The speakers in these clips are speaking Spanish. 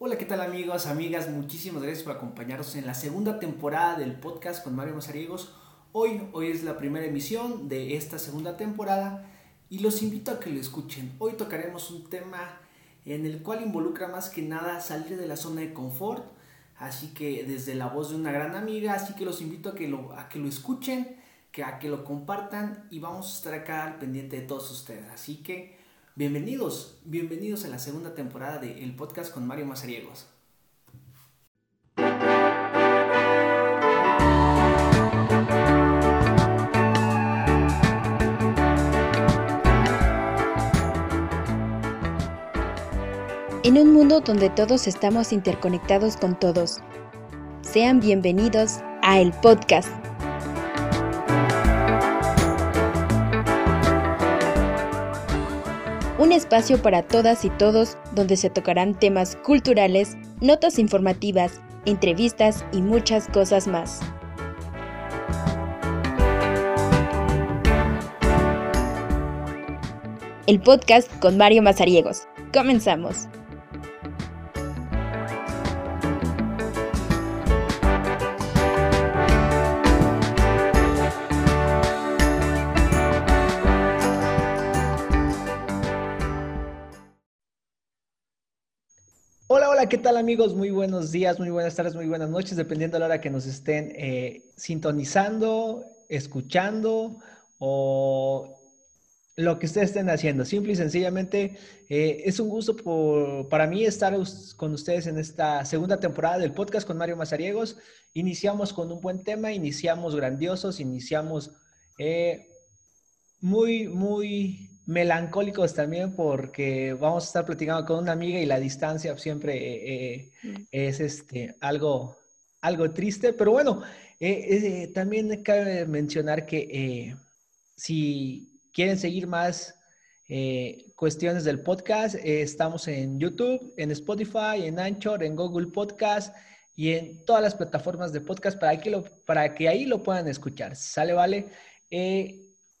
Hola, ¿qué tal amigos, amigas? Muchísimas gracias por acompañarnos en la segunda temporada del podcast con Mario Mazariegos. Hoy, hoy es la primera emisión de esta segunda temporada y los invito a que lo escuchen. Hoy tocaremos un tema en el cual involucra más que nada salir de la zona de confort, así que desde la voz de una gran amiga, así que los invito a que lo, a que lo escuchen, que a que lo compartan y vamos a estar acá al pendiente de todos ustedes. Así que Bienvenidos, bienvenidos a la segunda temporada de El Podcast con Mario Mazariegos. En un mundo donde todos estamos interconectados con todos. Sean bienvenidos a El Podcast. Un espacio para todas y todos donde se tocarán temas culturales, notas informativas, entrevistas y muchas cosas más. El podcast con Mario Mazariegos. Comenzamos. Hola, ¿qué tal amigos? Muy buenos días, muy buenas tardes, muy buenas noches, dependiendo de la hora que nos estén eh, sintonizando, escuchando o lo que ustedes estén haciendo. Simple y sencillamente eh, es un gusto para mí estar con ustedes en esta segunda temporada del podcast con Mario Mazariegos. Iniciamos con un buen tema, iniciamos grandiosos, iniciamos eh, muy, muy melancólicos también porque vamos a estar platicando con una amiga y la distancia siempre eh, eh, es este, algo, algo triste, pero bueno, eh, también cabe mencionar que si quieren seguir más cuestiones del podcast, estamos en YouTube, en Spotify, en Anchor, en Google Podcast y en todas las plataformas de podcast para que, lo, para que ahí lo puedan escuchar. ¿Sale, vale?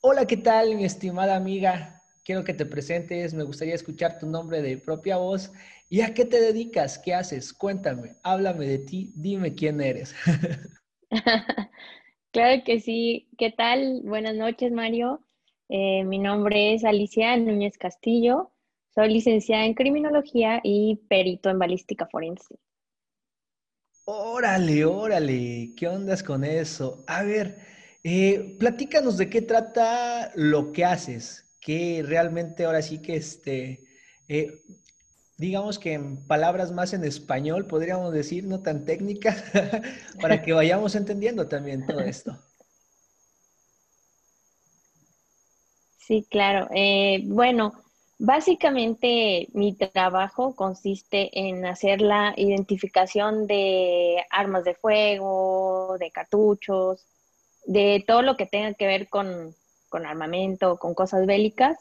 hola, ¿qué tal, mi estimada amiga? Quiero que te presentes, me gustaría escuchar tu nombre de propia voz. ¿Y a qué te dedicas? ¿Qué haces? Cuéntame, háblame de ti, dime quién eres. claro que sí. ¿Qué tal? Buenas noches, Mario. Eh, mi nombre es Alicia Núñez Castillo. Soy licenciada en criminología y perito en balística forense. Órale, órale, ¿qué ondas con eso? A ver, eh, platícanos de qué trata lo que haces que realmente ahora sí que este, eh, digamos que en palabras más en español, podríamos decir, no tan técnicas, para que vayamos entendiendo también todo esto. Sí, claro. Eh, bueno, básicamente mi trabajo consiste en hacer la identificación de armas de fuego, de cartuchos, de todo lo que tenga que ver con, con armamento, con cosas bélicas,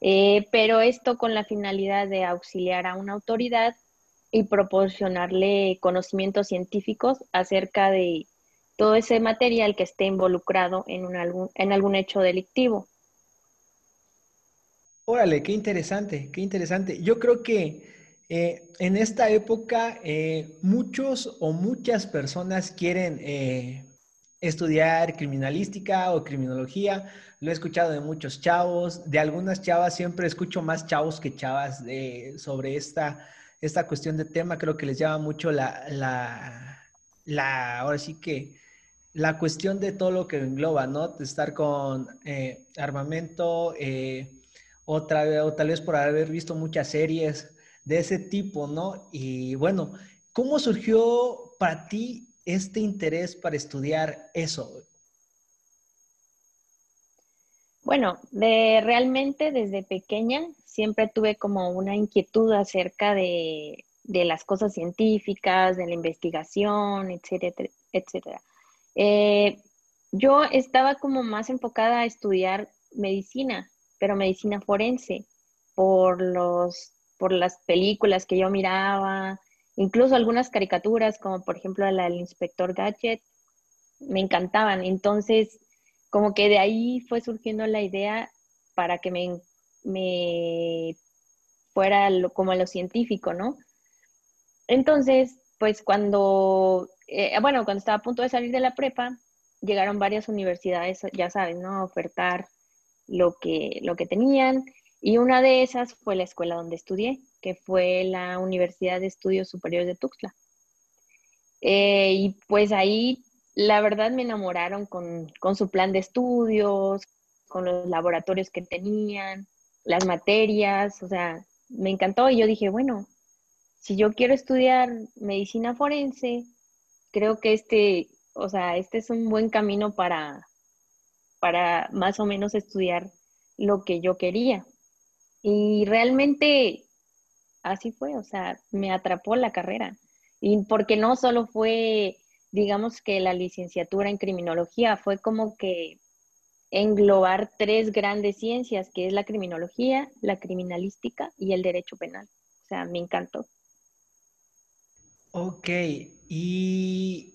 eh, pero esto con la finalidad de auxiliar a una autoridad y proporcionarle conocimientos científicos acerca de todo ese material que esté involucrado en, un, algún, en algún hecho delictivo. Órale, qué interesante, qué interesante. Yo creo que eh, en esta época eh, muchos o muchas personas quieren estudiar criminalística o criminología. Lo he escuchado de muchos chavos, de algunas chavas, siempre escucho más chavos que chavas sobre esta, esta cuestión de tema. Creo que les llama mucho la, la, la, ahora sí que la cuestión de todo lo que engloba, ¿no? De estar con eh, armamento, eh, otra, o tal vez por haber visto muchas series de ese tipo, ¿no? Y bueno, ¿cómo surgió para ti este interés para estudiar eso? Bueno, de, realmente desde pequeña siempre tuve como una inquietud acerca de, las cosas científicas, de la investigación, etcétera, etcétera. Eh, yo estaba como más enfocada a estudiar medicina, pero medicina forense, por los, por las películas que yo miraba, Incluso algunas caricaturas, como por ejemplo la del inspector Gadget, me encantaban. Entonces, como que de ahí fue surgiendo la idea para que me, fuera como lo científico, ¿no? Entonces, pues cuando, eh, bueno, cuando estaba a punto de salir de la prepa, llegaron varias universidades, ya sabes, ¿no? A ofertar lo que, lo que tenían. Y una de esas fue la escuela donde estudié, que fue la Universidad de Estudios Superiores de Tuxtla. Eh, y pues ahí, la verdad, me enamoraron con, con su plan de estudios, con los laboratorios que tenían, las materias, o sea, me encantó y yo dije, bueno, si yo quiero estudiar medicina forense, creo que este, o sea, este es un buen camino para, para más o menos estudiar lo que yo quería. Y realmente así fue, o sea, me atrapó la carrera. Y porque no solo fue, digamos que la licenciatura en criminología, fue como que englobar tres grandes ciencias, que es la criminología, la criminalística y el derecho penal. O sea, me encantó. Ok, y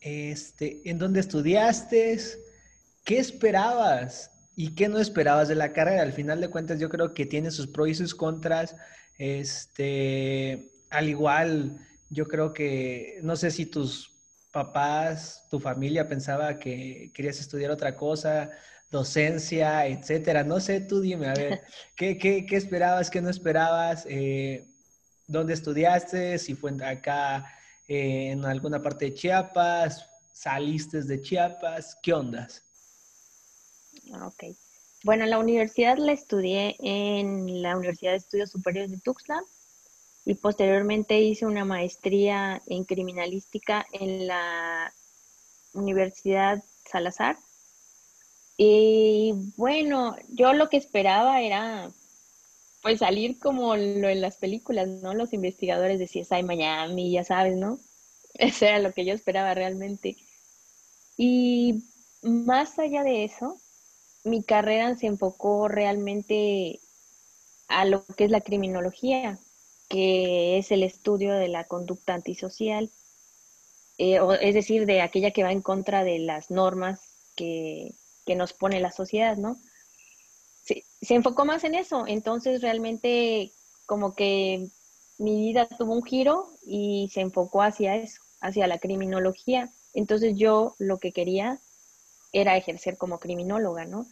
este, ¿en dónde estudiaste? ¿Qué esperabas y qué no esperabas de la carrera? Al final de cuentas, yo creo que tiene sus pros y sus contras. Este, al igual, yo creo que, no sé si tus papás, tu familia pensaba que querías estudiar otra cosa, docencia, etcétera. No sé, tú dime, a ver, ¿qué, qué, qué esperabas, qué no esperabas? Eh, ¿Dónde estudiaste? Si fue acá eh, en alguna parte de Chiapas, saliste de Chiapas, ¿qué ondas? Ah, ok. Bueno, la universidad la estudié en la Universidad de Estudios Superiores de Tuxtla y posteriormente hice una maestría en criminalística en la Universidad Salazar. Y bueno, yo lo que esperaba era pues salir como lo en las películas, ¿no? Los investigadores de CSI Miami, ya sabes, ¿no? Eso era lo que yo esperaba realmente. Y más allá de eso, mi carrera se enfocó realmente a lo que es la criminología que es el estudio de la conducta antisocial, eh, es decir, de aquella que va en contra de las normas que, nos pone la sociedad, ¿no? Se, se, enfocó más en eso, entonces realmente como que mi vida tuvo un giro y se enfocó hacia eso, hacia la criminología. Entonces yo lo que quería era ejercer como criminóloga, ¿no?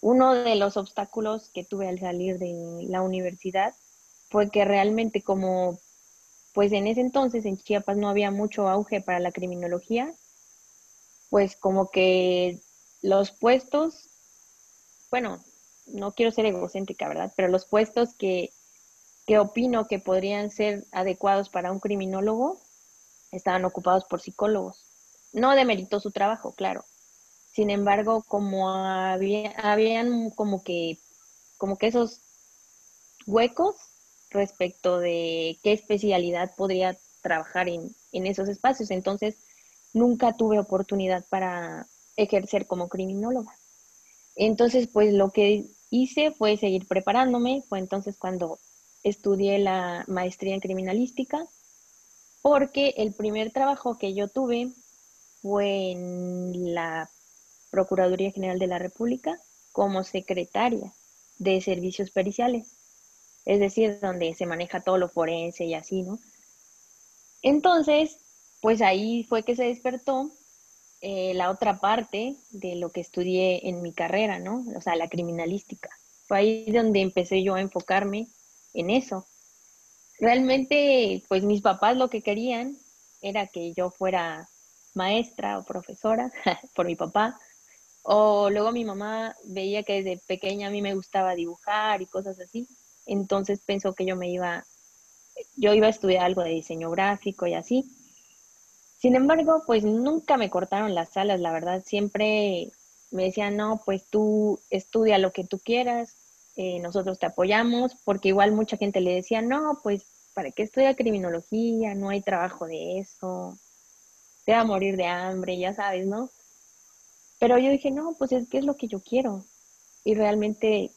Uno de los obstáculos que tuve al salir de la universidad fue que realmente como, pues en ese entonces en Chiapas no había mucho auge para la criminología, pues como que los puestos, bueno, no quiero ser egocéntrica, ¿verdad? Pero los puestos que, que opino que podrían ser adecuados para un criminólogo estaban ocupados por psicólogos. No demeritó su trabajo, claro. Sin embargo, como había, habían como que, como que esos huecos respecto de qué especialidad podría trabajar en, esos espacios. Entonces, nunca tuve oportunidad para ejercer como criminóloga. Entonces, pues lo que hice fue seguir preparándome. Fue entonces cuando estudié la maestría en criminalística, porque el primer trabajo que yo tuve fue en la Procuraduría General de la República como secretaria de servicios periciales es decir, donde se maneja todo lo forense y así, ¿no? Entonces, pues ahí fue que se despertó eh, la otra parte de lo que estudié en mi carrera, ¿no? O sea, la criminalística. Fue ahí donde empecé yo a enfocarme en eso. Realmente, pues mis papás lo que querían era que yo fuera maestra o profesora por mi papá. O luego mi mamá veía que desde pequeña a mí me gustaba dibujar y cosas así entonces pensó que yo me iba, yo iba a estudiar algo de diseño gráfico y así. Sin embargo, pues nunca me cortaron las alas, la verdad, siempre me decían, no, pues tú estudia lo que tú quieras, eh, nosotros te apoyamos, porque igual mucha gente le decía, no, pues, ¿para qué estudia criminología? No hay trabajo de eso, te va a morir de hambre, ya sabes, ¿no? Pero yo dije, no, pues es que es lo que yo quiero. Y realmente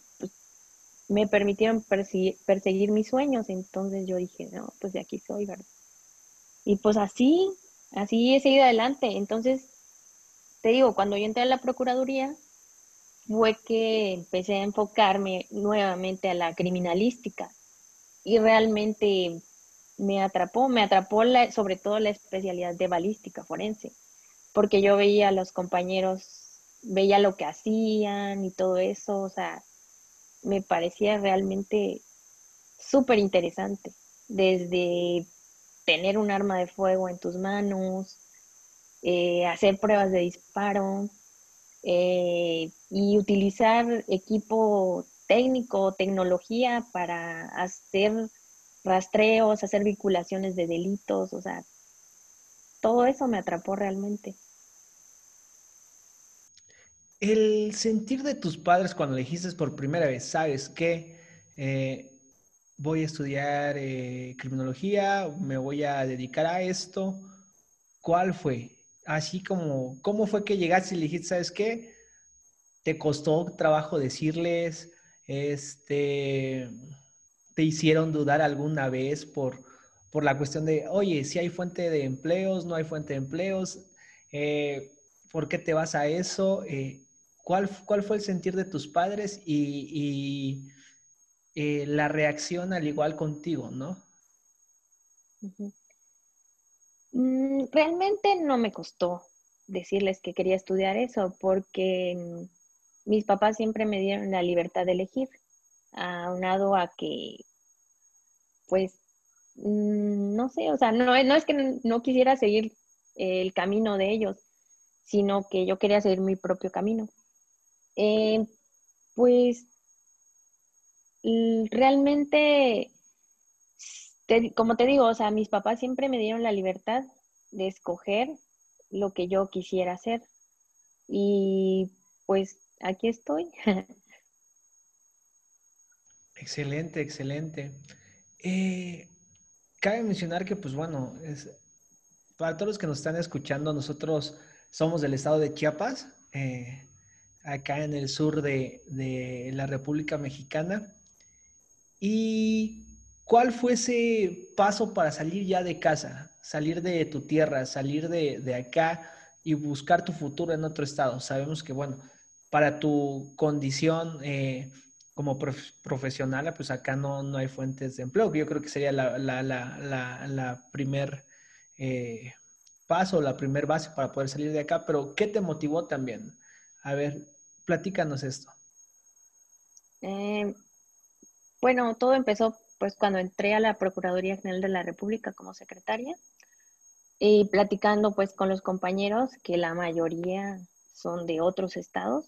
me permitieron perseguir, mis sueños. Entonces yo dije, no, pues de aquí soy, ¿verdad? Y pues así, así he seguido adelante. Entonces, te digo, cuando yo entré a la Procuraduría, fue que empecé a enfocarme nuevamente a la criminalística. Y realmente me atrapó, me atrapó sobre todo la especialidad de balística forense, porque yo veía a los compañeros, veía lo que hacían y todo eso, o sea, me parecía realmente súper interesante, desde tener un arma de fuego en tus manos, eh, hacer pruebas de disparo eh, y utilizar equipo técnico, tecnología para hacer rastreos, hacer vinculaciones de delitos, o sea, todo eso me atrapó realmente. El sentir de tus padres cuando dijiste por primera vez, ¿sabes qué? Eh, voy a estudiar eh, criminología, me voy a dedicar a esto. ¿Cuál fue? Así como, ¿cómo fue que llegaste y le dijiste, ¿sabes qué? ¿Te costó trabajo decirles? Este, ¿Te hicieron dudar alguna vez por, por la cuestión de, oye, si hay fuente de empleos, no hay fuente de empleos? Eh, ¿Por qué te vas a eso? ¿Cuál, ¿Cuál fue el sentir de tus padres y eh, la reacción al igual contigo, ¿no? Mm, realmente no me costó decirles que quería estudiar eso porque mm, mis papás siempre me dieron la libertad de elegir, aunado a que, pues, mm, no sé, o sea, no, no es que no quisiera seguir el camino de ellos, sino que yo quería seguir mi propio camino. Eh, pues realmente, como te digo, o sea, mis papás siempre me dieron la libertad de escoger lo que yo quisiera hacer. Y pues aquí estoy. Excelente, excelente. Eh, cabe mencionar que, pues bueno, es, para todos los que nos están escuchando, nosotros somos del estado de Chiapas, eh, acá en el sur de, de la República Mexicana. ¿Y cuál fue ese paso para salir ya de casa, salir de tu tierra, salir de, acá y buscar tu futuro en otro estado? Sabemos que, bueno, para tu condición eh, como profesional, pues acá no, no hay fuentes de empleo, que yo creo que sería la, la, primer eh, paso, la primer base para poder salir de acá, pero ¿qué te motivó también? A ver, platícanos esto. Eh, bueno, todo empezó pues cuando entré a la Procuraduría General de la República como secretaria y platicando pues con los compañeros, que la mayoría son de otros estados.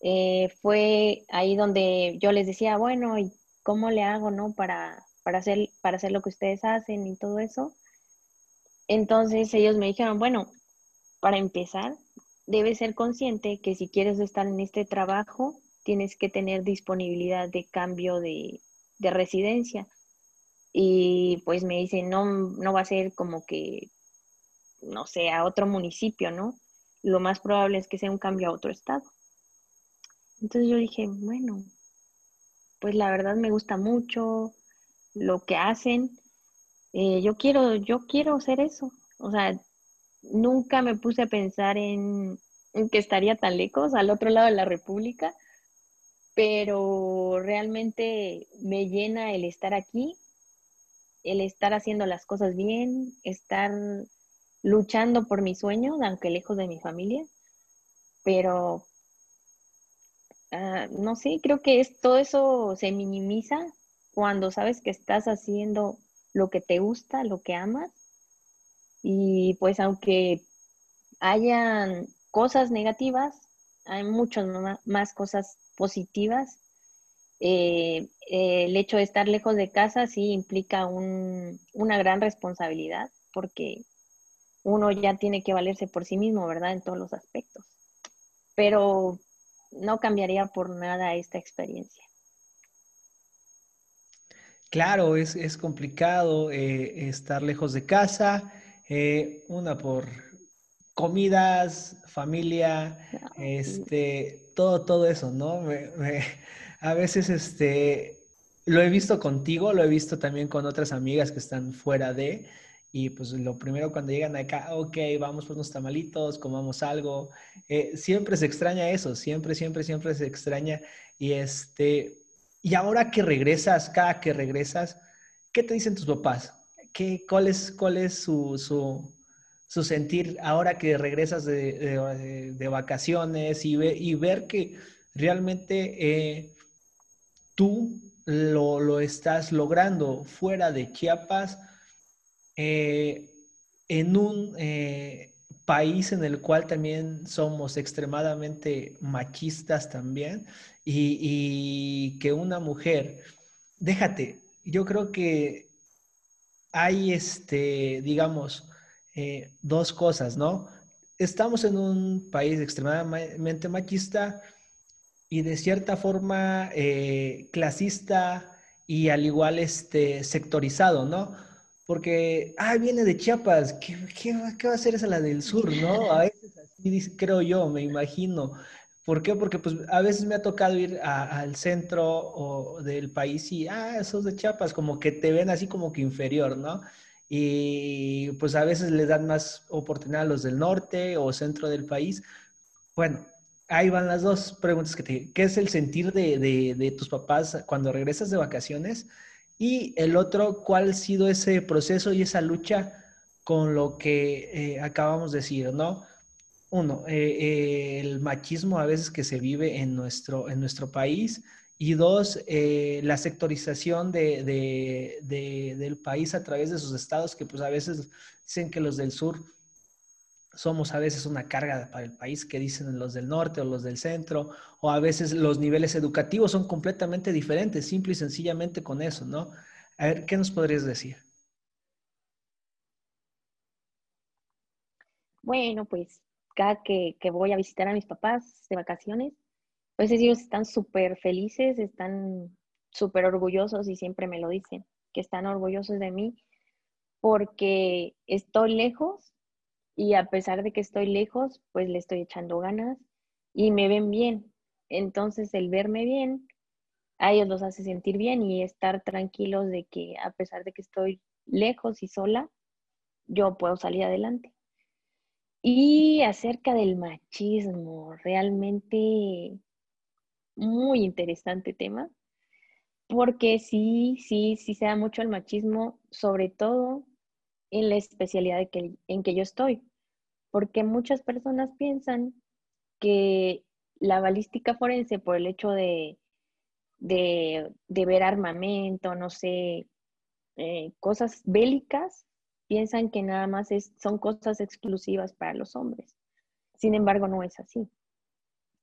Eh, fue ahí donde yo les decía, bueno, ¿y cómo le hago, no? Para, para, hacer, para hacer lo que ustedes hacen y todo eso. Entonces ellos me dijeron, bueno, para empezar, debes ser consciente que si quieres estar en este trabajo, tienes que tener disponibilidad de cambio de, residencia. Y pues me dicen, no, no va a ser como que, no sé, a otro municipio, ¿no? Lo más probable es que sea un cambio a otro estado. Entonces yo dije, bueno, pues la verdad me gusta mucho lo que hacen. Eh, yo quiero, yo quiero hacer eso. O sea, nunca me puse a pensar en, que estaría tan lejos, al otro lado de la República pero realmente me llena el estar aquí, el estar haciendo las cosas bien, estar luchando por mis sueños, aunque lejos de mi familia, pero ah, no sé, creo que es, todo eso se minimiza cuando sabes que estás haciendo lo que te gusta, lo que amas, y pues aunque hayan cosas negativas, hay muchas más cosas positivas. Eh, eh, el hecho de estar lejos de casa sí implica una gran responsabilidad porque uno ya tiene que valerse por sí mismo, ¿verdad? En todos los aspectos. Pero no cambiaría por nada esta experiencia. Claro, es, complicado eh, estar lejos de casa, una por comidas, familia, este, todo, todo eso, ¿no? a veces, este, lo he visto contigo, lo he visto también con otras amigas que están fuera de, y pues lo primero cuando llegan acá, ok, vamos por unos tamalitos, comamos algo, eh, siempre se extraña eso, siempre, siempre, siempre se extraña, y este, y ahora que regresas, cada que regresas, ¿qué te dicen tus papás? ¿Qué, cuál, es, ¿Cuál es su, su, sentir ahora que regresas de, de, vacaciones y, ve, y, ver que realmente eh, tú lo, lo, estás logrando fuera de Chiapas eh, en un eh, país en el cual también somos extremadamente machistas también y, y que una mujer, déjate, yo creo que hay, este, digamos, eh, dos cosas, ¿no? Estamos en un país extremadamente machista y de cierta forma eh, clasista y al igual este, sectorizado, ¿no? Porque, ah, viene de Chiapas, ¿qué, va a hacer esa la del sur, no? A veces así creo yo, me imagino. ¿Por qué? Porque pues a veces me ha tocado ir al centro del país y, ah, esos de Chiapas, como que te ven así como que inferior, ¿no? Y pues a veces le dan más oportunidad a los del norte o centro del país. Bueno, ahí van las dos preguntas que te... ¿Qué es el sentir de, tus papás cuando regresas de vacaciones? Y el otro, ¿cuál ha sido ese proceso y esa lucha con lo que eh, acabamos de decir, ¿no? Uno, eh, el machismo a veces que se vive en nuestro, en nuestro país y dos, eh, la sectorización de, del país a través de sus estados, que pues a veces dicen que los del sur somos a veces una carga para el país, que dicen los del norte o los del centro, o a veces los niveles educativos son completamente diferentes, simple y sencillamente con eso, ¿no? A ver, ¿qué nos podrías decir? Bueno, pues que, voy a visitar a mis papás de vacaciones, pues ellos están súper felices, están súper orgullosos y siempre me lo dicen, que están orgullosos de mí porque estoy lejos y a pesar de que estoy lejos, pues le estoy echando ganas y me ven bien. Entonces el verme bien a ellos los hace sentir bien y estar tranquilos de que a pesar de que estoy lejos y sola, yo puedo salir adelante. Y acerca del machismo, realmente muy interesante tema, porque sí, sí, sí se da mucho el machismo, sobre todo en la especialidad en que yo estoy, porque muchas personas piensan que la balística forense, por el hecho de, de, ver armamento, no sé, eh, cosas bélicas, piensan que nada más es, son cosas exclusivas para los hombres. Sin embargo, no es así.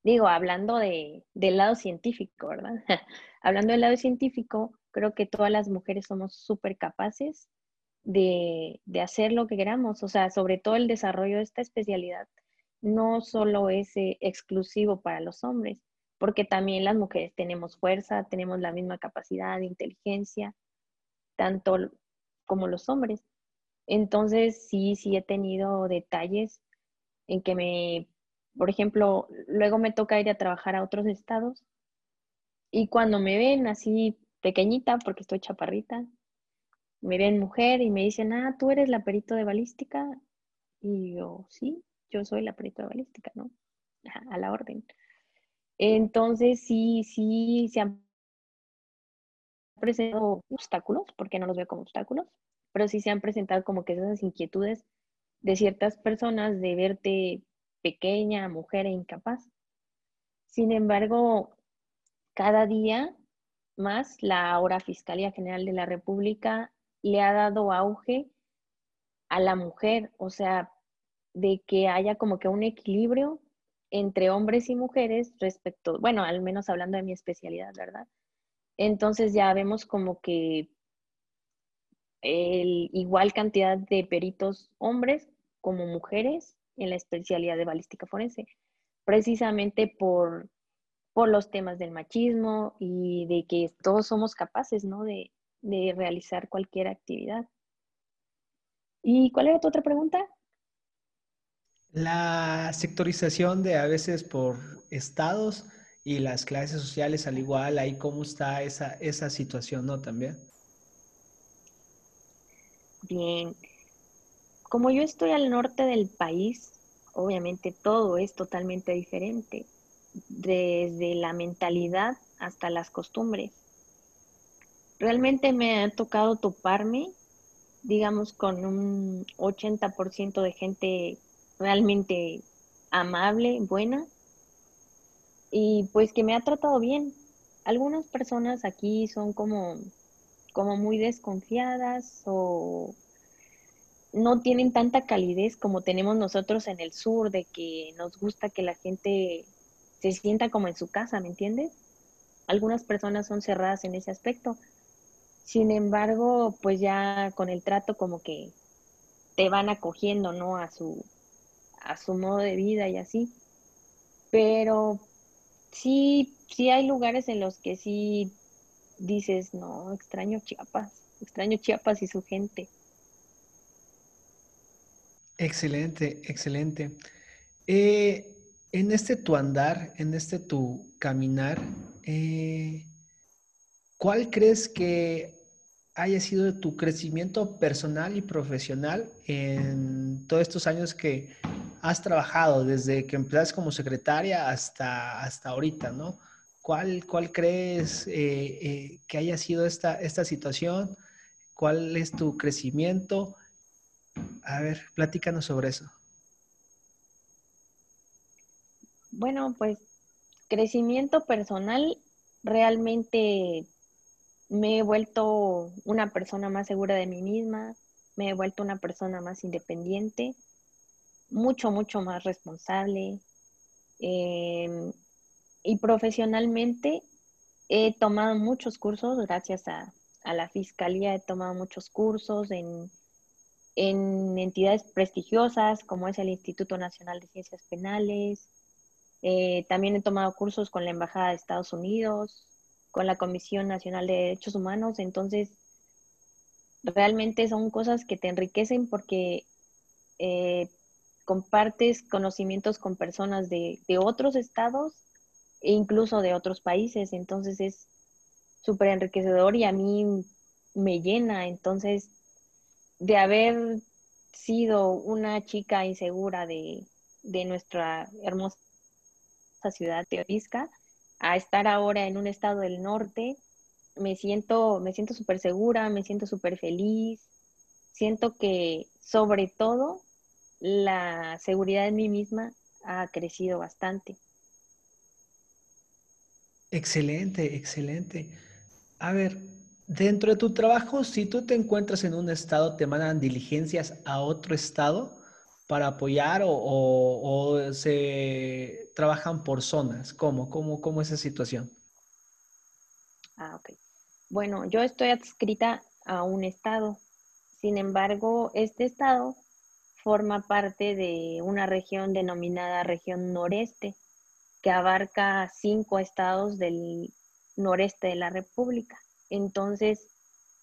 Digo, hablando de, del lado científico, ¿verdad? hablando del lado científico, creo que todas las mujeres somos súper capaces de, hacer lo que queramos. O sea, sobre todo el desarrollo de esta especialidad no solo es eh, exclusivo para los hombres, porque también las mujeres tenemos fuerza, tenemos la misma capacidad inteligencia, tanto como los hombres. Entonces, sí, sí he tenido detalles en que me, por ejemplo, luego me toca ir a trabajar a otros estados y cuando me ven así pequeñita, porque estoy chaparrita, me ven mujer y me dicen, ah, tú eres la perito de balística. Y yo, sí, yo soy la perito de balística, ¿no? A la orden. Entonces, sí, sí, se han presentado obstáculos, porque no los veo como obstáculos, pero sí se han presentado como que esas inquietudes de ciertas personas de verte pequeña, mujer e incapaz. Sin embargo, cada día más la ahora Fiscalía General de la República le ha dado auge a la mujer, o sea, de que haya como que un equilibrio entre hombres y mujeres respecto, bueno, al menos hablando de mi especialidad, ¿verdad? Entonces ya vemos como que el igual cantidad de peritos hombres como mujeres en la especialidad de balística forense, precisamente por, por los temas del machismo y de que todos somos capaces ¿no? de, de realizar cualquier actividad. ¿Y cuál era tu otra pregunta? La sectorización de a veces por estados y las clases sociales al igual, ahí cómo está esa, esa situación, ¿no? También. Bien, como yo estoy al norte del país, obviamente todo es totalmente diferente, desde la mentalidad hasta las costumbres. Realmente me ha tocado toparme digamos, con un 80% de gente realmente amable, buena, y pues que me ha tratado bien. Algunas personas aquí son como, como muy desconfiadas o no tienen tanta calidez como tenemos nosotros en el sur, de que nos gusta que la gente se sienta como en su casa, ¿me entiendes? Algunas personas son cerradas en ese aspecto. Sin embargo, pues ya con el trato como que te van acogiendo, ¿no? A su, a su modo de vida y así. Pero sí, sí hay lugares en los que sí dices, no, extraño Chiapas, extraño Chiapas y su gente. Excelente, excelente. Eh, en este tu andar, en este tu caminar, eh, ¿cuál crees que haya sido tu crecimiento personal y profesional en todos estos años que has trabajado, desde que empezaste como secretaria hasta, hasta ahorita, ¿no? ¿Cuál, cuál crees eh, que haya sido esta, esta situación? ¿Cuál es tu crecimiento? A ver, platícanos sobre eso. Bueno, pues crecimiento personal, realmente me he vuelto una persona más segura de mí misma, me he vuelto una persona más independiente, mucho, mucho más responsable. Em, y profesionalmente he tomado muchos cursos, gracias a, a la Fiscalía he tomado muchos cursos en en entidades prestigiosas como es el Instituto Nacional de Ciencias Penales. Eh, también he tomado cursos con la Embajada de Estados Unidos, con la Comisión Nacional de Derechos Humanos. Entonces, realmente son cosas que te enriquecen porque eh, compartes conocimientos con personas de, de otros estados incluso de otros países. Entonces, es súper enriquecedor y a mí me llena. Entonces, de haber sido una chica insegura de, nuestra hermosa ciudad de Orizca a estar ahora en un estado del norte, me siento, me siento súper segura, me siento súper feliz, siento que sobre todo la seguridad en mí misma ha crecido bastante. Excelente, excelente. A ver, Dentro de tu trabajo, si tú te encuentras en un estado, te mandan diligencias a otro estado para apoyar o, se trabajan por zonas. ¿Cómo? ¿Cómo, cómo es esa situación? Ah, ok. Bueno, yo estoy adscrita a un estado. Sin embargo, este estado forma parte de una región denominada región noreste, que abarca cinco estados del noreste de la República. Entonces,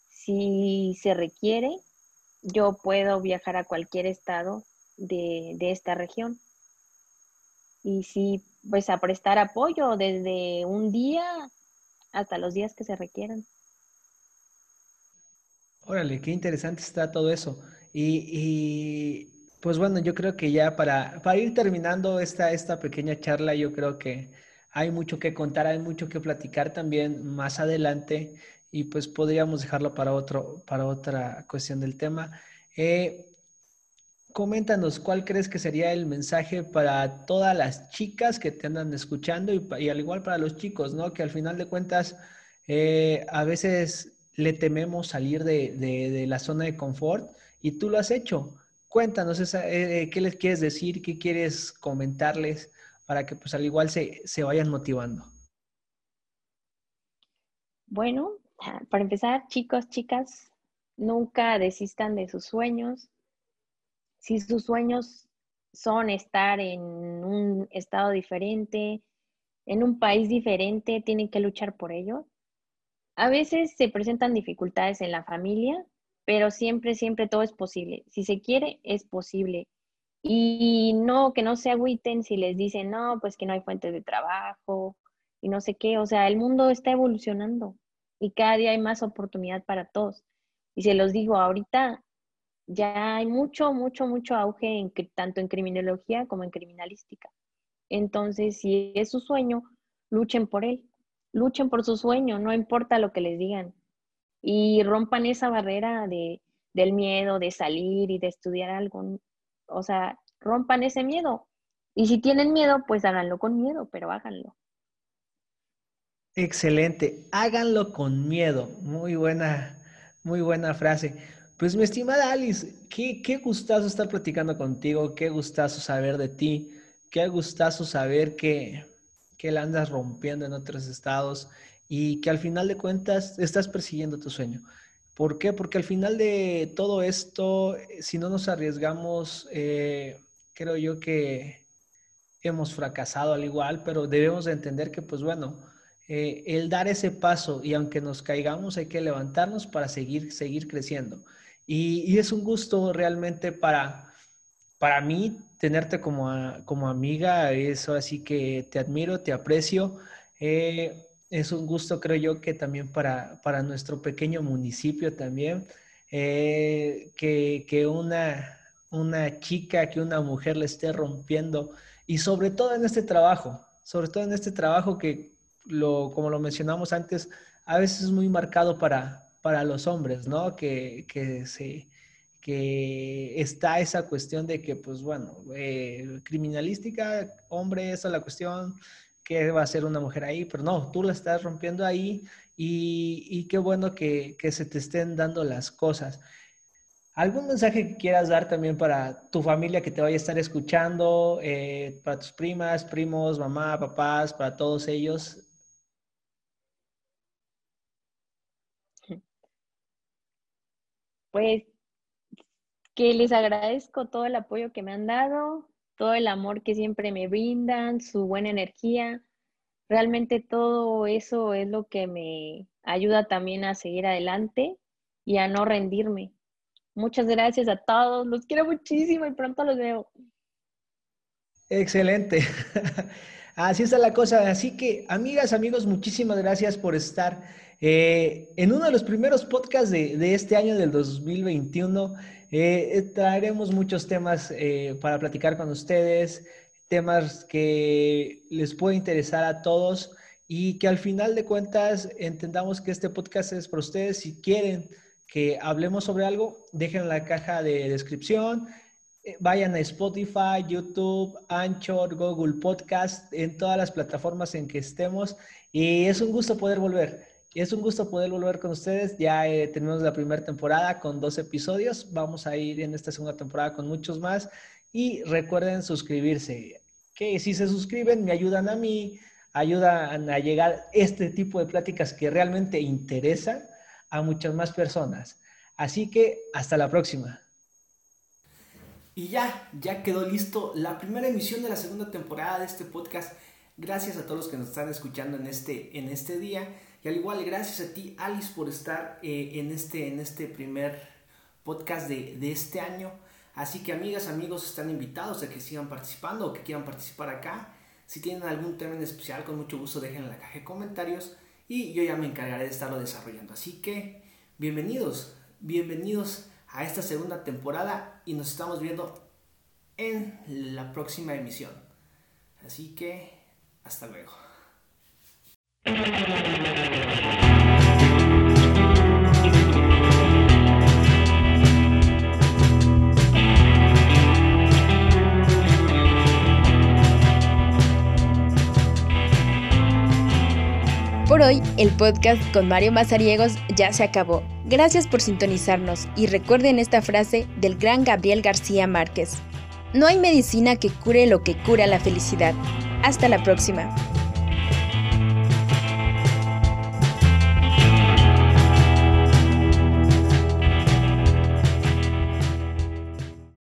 si se requiere, yo puedo viajar a cualquier estado de, esta región. Y sí, pues a prestar apoyo desde un día hasta los días que se requieran. Órale, qué interesante está todo eso. Y, pues bueno, yo creo que ya para, para ir terminando esta, esta pequeña charla, yo creo que hay mucho que contar, hay mucho que platicar también más adelante y pues podríamos dejarlo para, otro, para otra cuestión del tema. Eh, coméntanos, ¿cuál crees que sería el mensaje para todas las chicas que te andan escuchando y, al igual para los chicos, ¿no? Que al final de cuentas eh, a veces le tememos salir de, la zona de confort y tú lo has hecho. Cuéntanos eh, qué les quieres decir, qué quieres comentarles para que pues al igual se, se vayan motivando. Bueno, Ah, para empezar, chicos, chicas, nunca desistan de sus sueños. Si sus sueños son estar en un estado diferente, en un país diferente, tienen que luchar por ello. A veces se presentan dificultades en la familia, pero siempre, siempre todo es posible. Si se quiere, es posible. Y no, que no se agüiten si les dicen, no, pues que no hay fuentes de trabajo y no sé qué. O sea, el mundo está evolucionando y cada día hay más oportunidad para todos. Y se los digo, ahorita ya hay mucho, mucho, mucho auge en, tanto en criminología como en criminalística. Entonces, si es su sueño, luchen por él, luchen por su sueño, no importa lo que les digan. Y rompan esa barrera de, del miedo de salir y de estudiar algo. O sea, rompan ese miedo. Y si tienen miedo, pues háganlo con miedo, pero háganlo. Excelente, háganlo con miedo. Muy buena, muy buena frase. Pues mi estimada Alice, qué, qué gustazo estar platicando contigo, qué gustazo saber de ti, qué gustazo saber que, que la andas rompiendo en otros estados y que al final de cuentas estás persiguiendo tu sueño. ¿Por qué? Porque al final de todo esto, si no nos arriesgamos, eh, creo yo que hemos fracasado al igual, pero debemos de entender que, pues bueno, eh, el dar ese paso y aunque nos caigamos hay que levantarnos para seguir, seguir creciendo. Y, es un gusto realmente para, para mí tenerte como, como amiga, eso así que te admiro, te aprecio. Eh, es un gusto, creo yo, que también para, para nuestro pequeño municipio también, eh, que, que una, una chica, que una mujer le esté rompiendo y sobre todo en este trabajo, sobre todo en este trabajo que lo, como lo mencionamos antes, a veces es muy marcado para, para los hombres, ¿no? Que, que, se, que está esa cuestión de que, pues bueno, eh, criminalística, hombre, esa es la cuestión, ¿qué va a ser una mujer ahí? Pero no, tú la estás rompiendo ahí y, qué bueno que, que, se te estén dando las cosas. ¿Algún mensaje que quieras dar también para tu familia que te vaya a estar escuchando, eh, para tus primas, primos, mamá, papás, para todos ellos? pues que les agradezco todo el apoyo que me han dado, todo el amor que siempre me brindan, su buena energía. Realmente todo eso es lo que me ayuda también a seguir adelante y a no rendirme. Muchas gracias a todos, los quiero muchísimo y pronto los veo. Excelente. Así está la cosa. Así que, amigas, amigos, muchísimas gracias por estar eh, en uno de los primeros podcasts de, este año del 2021 eh, traeremos muchos temas eh, para platicar con ustedes, temas que les puede interesar a todos y que al final de cuentas entendamos que este podcast es para ustedes. Si quieren que hablemos sobre algo, dejen en la caja de descripción. Vayan a Spotify, YouTube, Anchor, Google Podcast, en todas las plataformas en que estemos. Y es un gusto poder volver. Es un gusto poder volver con ustedes. Ya eh, tenemos la primera temporada con dos episodios. Vamos a ir en esta segunda temporada con muchos más. Y recuerden suscribirse. Que si se suscriben me ayudan a mí, ayudan a llegar este tipo de pláticas que realmente interesan a muchas más personas. Así que hasta la próxima. Y ya, ya quedó listo la primera emisión de la segunda temporada de este podcast. Gracias a todos los que nos están escuchando en este, en este día. Y al igual, gracias a ti, Alice, por estar eh, en, este, en este primer podcast de, de, este año. Así que, amigas, amigos, están invitados a que sigan participando o que quieran participar acá. Si tienen algún tema en especial, con mucho gusto dejen en la caja de comentarios y yo ya me encargaré de estarlo desarrollando. Así que, bienvenidos, bienvenidos a esta segunda temporada y nos estamos viendo en la próxima emisión. Así que, hasta luego. Por hoy, el podcast con Mario Mazariegos ya se acabó. Gracias por sintonizarnos y recuerden esta frase del gran Gabriel García Márquez. No hay medicina que cure lo que cura la felicidad. Hasta la próxima.